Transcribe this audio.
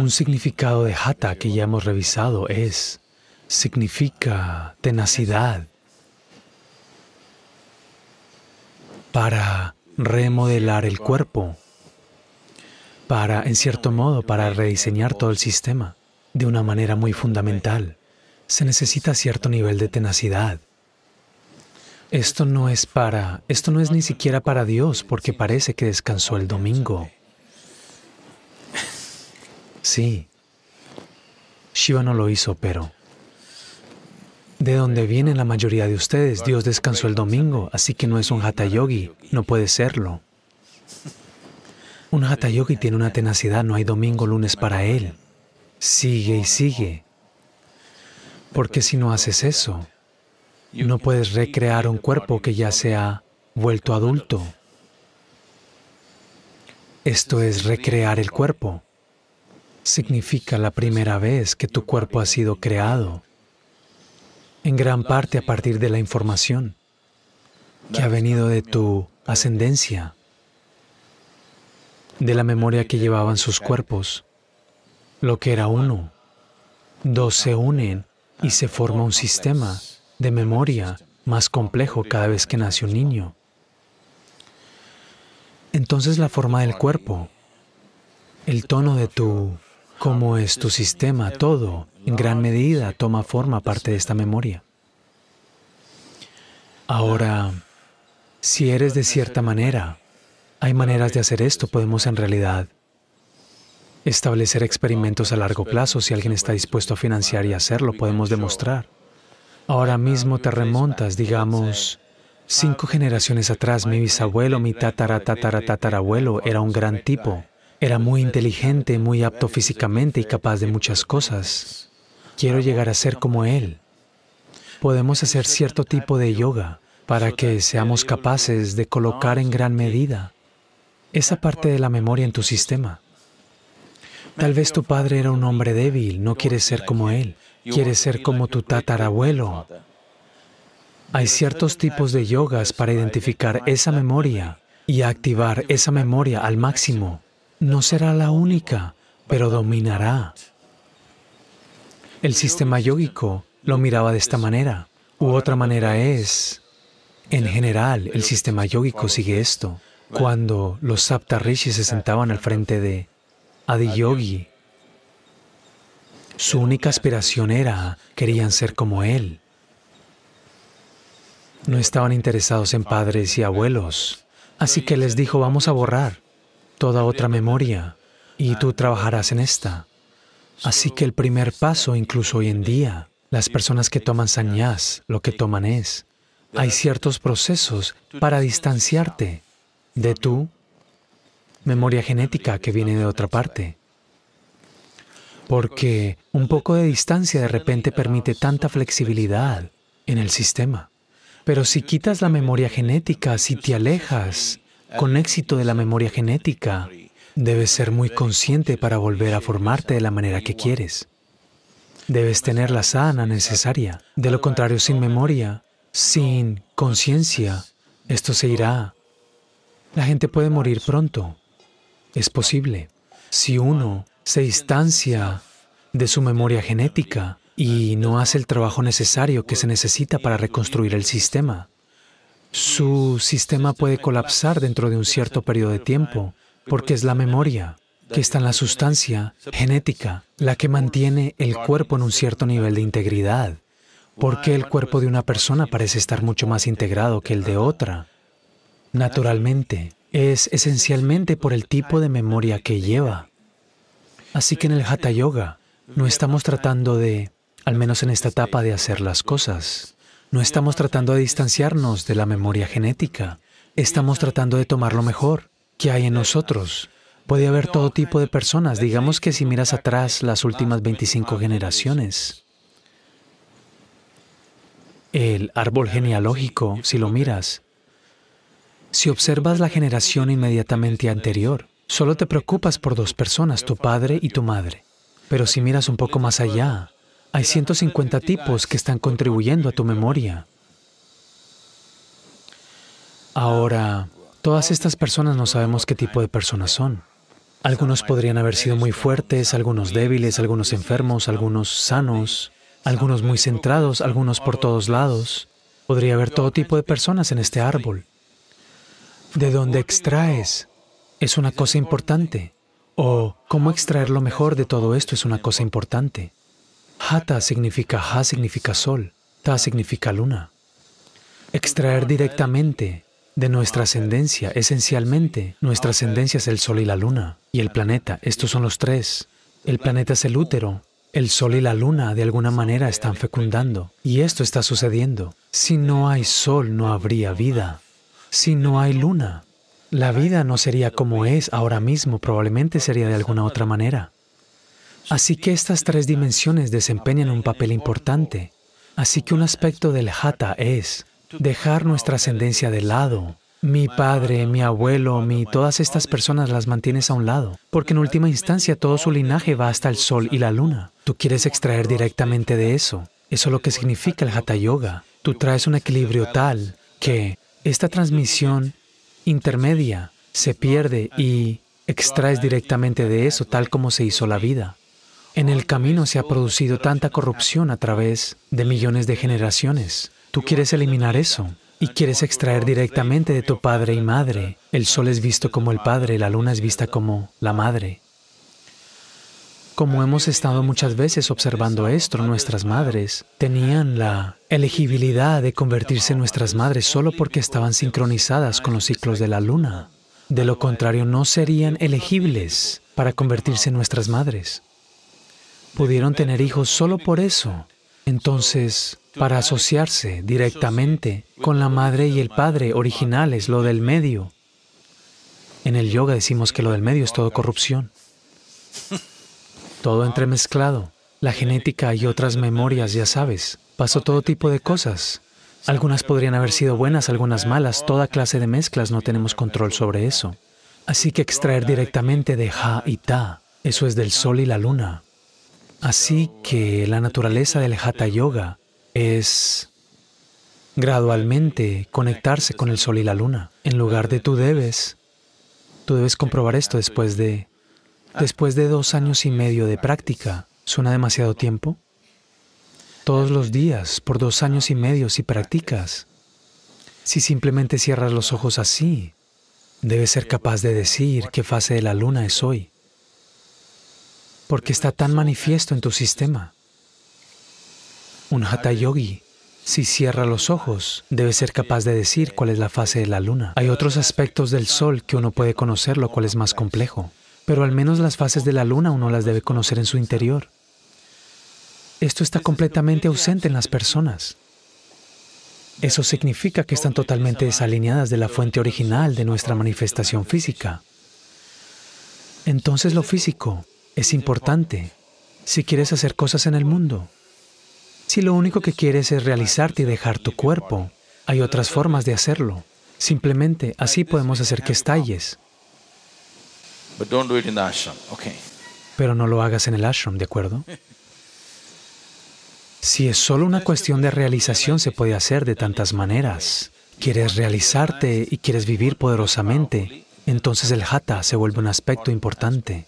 Un significado de Hatha que ya hemos revisado es, significa tenacidad para remodelar el cuerpo, para, en cierto modo, para rediseñar todo el sistema de una manera muy fundamental. Se necesita cierto nivel de tenacidad. Esto no es para, esto no es ni siquiera para Dios porque parece que descansó el domingo. Sí, Shiva no lo hizo, pero de donde vienen la mayoría de ustedes, Dios descansó el domingo, así que no es un hatha yogi, no puede serlo. Un hatha yogi tiene una tenacidad, no hay domingo, lunes para él. Sigue y sigue. Porque si no haces eso, no puedes recrear un cuerpo que ya se ha vuelto adulto. Esto es recrear el cuerpo. Significa la primera vez que tu cuerpo ha sido creado, en gran parte a partir de la información que ha venido de tu ascendencia, de la memoria que llevaban sus cuerpos, lo que era uno. Dos se unen y se forma un sistema de memoria más complejo cada vez que nace un niño. Entonces la forma del cuerpo, el tono de tu, cómo es tu sistema, todo, en gran medida toma forma parte de esta memoria. Ahora, si eres de cierta manera, hay maneras de hacer esto, podemos en realidad establecer experimentos a largo plazo. Si alguien está dispuesto a financiar y hacerlo, podemos demostrar. Ahora mismo te remontas, digamos, cinco generaciones atrás, mi bisabuelo, mi tatara, tatara, tatarabuelo era un gran tipo. Era muy inteligente, muy apto físicamente y capaz de muchas cosas. Quiero llegar a ser como él. Podemos hacer cierto tipo de yoga para que seamos capaces de colocar en gran medida esa parte de la memoria en tu sistema. Tal vez tu padre era un hombre débil, no quieres ser como él. Quieres ser como tu tatarabuelo. Hay ciertos tipos de yogas para identificar esa memoria y activar esa memoria al máximo. No será la única, pero dominará. El sistema yógico lo miraba de esta manera. U otra manera es, en general, el sistema yógico sigue esto. Cuando los Saptarishis se sentaban al frente de Adiyogi, su única aspiración era, querían ser como él. No estaban interesados en padres y abuelos. Así que les dijo, vamos a borrar toda otra memoria y tú trabajarás en esta. Así que el primer paso, incluso hoy en día, las personas que toman sannyas, lo que toman es, hay ciertos procesos para distanciarte de tu memoria genética que viene de otra parte porque un poco de distancia de repente permite tanta flexibilidad en el sistema. Pero si quitas la memoria genética, si te alejas con éxito de la memoria genética, debes ser muy consciente para volver a formarte de la manera que quieres. Debes tener la sana necesaria. De lo contrario, sin memoria, sin conciencia, esto se irá. La gente puede morir pronto. Es posible. Si uno se distancia de su memoria genética y no hace el trabajo necesario que se necesita para reconstruir el sistema. Su sistema puede colapsar dentro de un cierto periodo de tiempo porque es la memoria que está en la sustancia genética la que mantiene el cuerpo en un cierto nivel de integridad. porque el cuerpo de una persona parece estar mucho más integrado que el de otra? Naturalmente, es esencialmente por el tipo de memoria que lleva. Así que en el Hatha Yoga no estamos tratando de, al menos en esta etapa, de hacer las cosas. No estamos tratando de distanciarnos de la memoria genética. Estamos tratando de tomar lo mejor que hay en nosotros. Puede haber todo tipo de personas. Digamos que si miras atrás las últimas 25 generaciones, el árbol genealógico, si lo miras, si observas la generación inmediatamente anterior, Solo te preocupas por dos personas, tu padre y tu madre. Pero si miras un poco más allá, hay 150 tipos que están contribuyendo a tu memoria. Ahora, todas estas personas no sabemos qué tipo de personas son. Algunos podrían haber sido muy fuertes, algunos débiles, algunos enfermos, algunos sanos, algunos muy centrados, algunos por todos lados. Podría haber todo tipo de personas en este árbol. ¿De dónde extraes? Es una cosa importante. O cómo extraer lo mejor de todo esto es una cosa importante. Hata significa Ha significa sol, Ta significa luna. Extraer directamente de nuestra ascendencia, esencialmente, nuestra ascendencia es el sol y la luna y el planeta. Estos son los tres. El planeta es el útero. El sol y la luna de alguna manera están fecundando. Y esto está sucediendo. Si no hay sol, no habría vida. Si no hay luna, la vida no sería como es ahora mismo, probablemente sería de alguna otra manera. Así que estas tres dimensiones desempeñan un papel importante. Así que un aspecto del hatha es dejar nuestra ascendencia de lado. Mi padre, mi abuelo, mi, todas estas personas las mantienes a un lado, porque en última instancia todo su linaje va hasta el sol y la luna. Tú quieres extraer directamente de eso. Eso es lo que significa el hatha yoga. Tú traes un equilibrio tal que esta transmisión intermedia se pierde y extraes directamente de eso tal como se hizo la vida. En el camino se ha producido tanta corrupción a través de millones de generaciones. Tú quieres eliminar eso y quieres extraer directamente de tu padre y madre. El sol es visto como el padre, la luna es vista como la madre. Como hemos estado muchas veces observando esto, nuestras madres tenían la elegibilidad de convertirse en nuestras madres solo porque estaban sincronizadas con los ciclos de la luna. De lo contrario, no serían elegibles para convertirse en nuestras madres. Pudieron tener hijos solo por eso. Entonces, para asociarse directamente con la madre y el padre originales, lo del medio. En el yoga decimos que lo del medio es todo corrupción todo entremezclado, la genética y otras memorias, ya sabes. Pasó todo tipo de cosas. Algunas podrían haber sido buenas, algunas malas, toda clase de mezclas, no tenemos control sobre eso. Así que extraer directamente de Ha y Ta, eso es del Sol y la Luna. Así que la naturaleza del Hatha Yoga es gradualmente conectarse con el Sol y la Luna. En lugar de tú debes, tú debes comprobar esto después de Después de dos años y medio de práctica, ¿suena demasiado tiempo? Todos los días, por dos años y medio, si practicas. Si simplemente cierras los ojos así, debes ser capaz de decir qué fase de la luna es hoy, porque está tan manifiesto en tu sistema. Un hatha yogi, si cierra los ojos, debe ser capaz de decir cuál es la fase de la luna. Hay otros aspectos del sol que uno puede conocer, lo cual es más complejo pero al menos las fases de la luna uno las debe conocer en su interior. Esto está completamente ausente en las personas. Eso significa que están totalmente desalineadas de la fuente original de nuestra manifestación física. Entonces lo físico es importante si quieres hacer cosas en el mundo. Si lo único que quieres es realizarte y dejar tu cuerpo, hay otras formas de hacerlo. Simplemente así podemos hacer que estalles. Pero no lo hagas en el ashram, ¿de acuerdo? Si es solo una cuestión de realización, se puede hacer de tantas maneras. Quieres realizarte y quieres vivir poderosamente, entonces el hatha se vuelve un aspecto importante.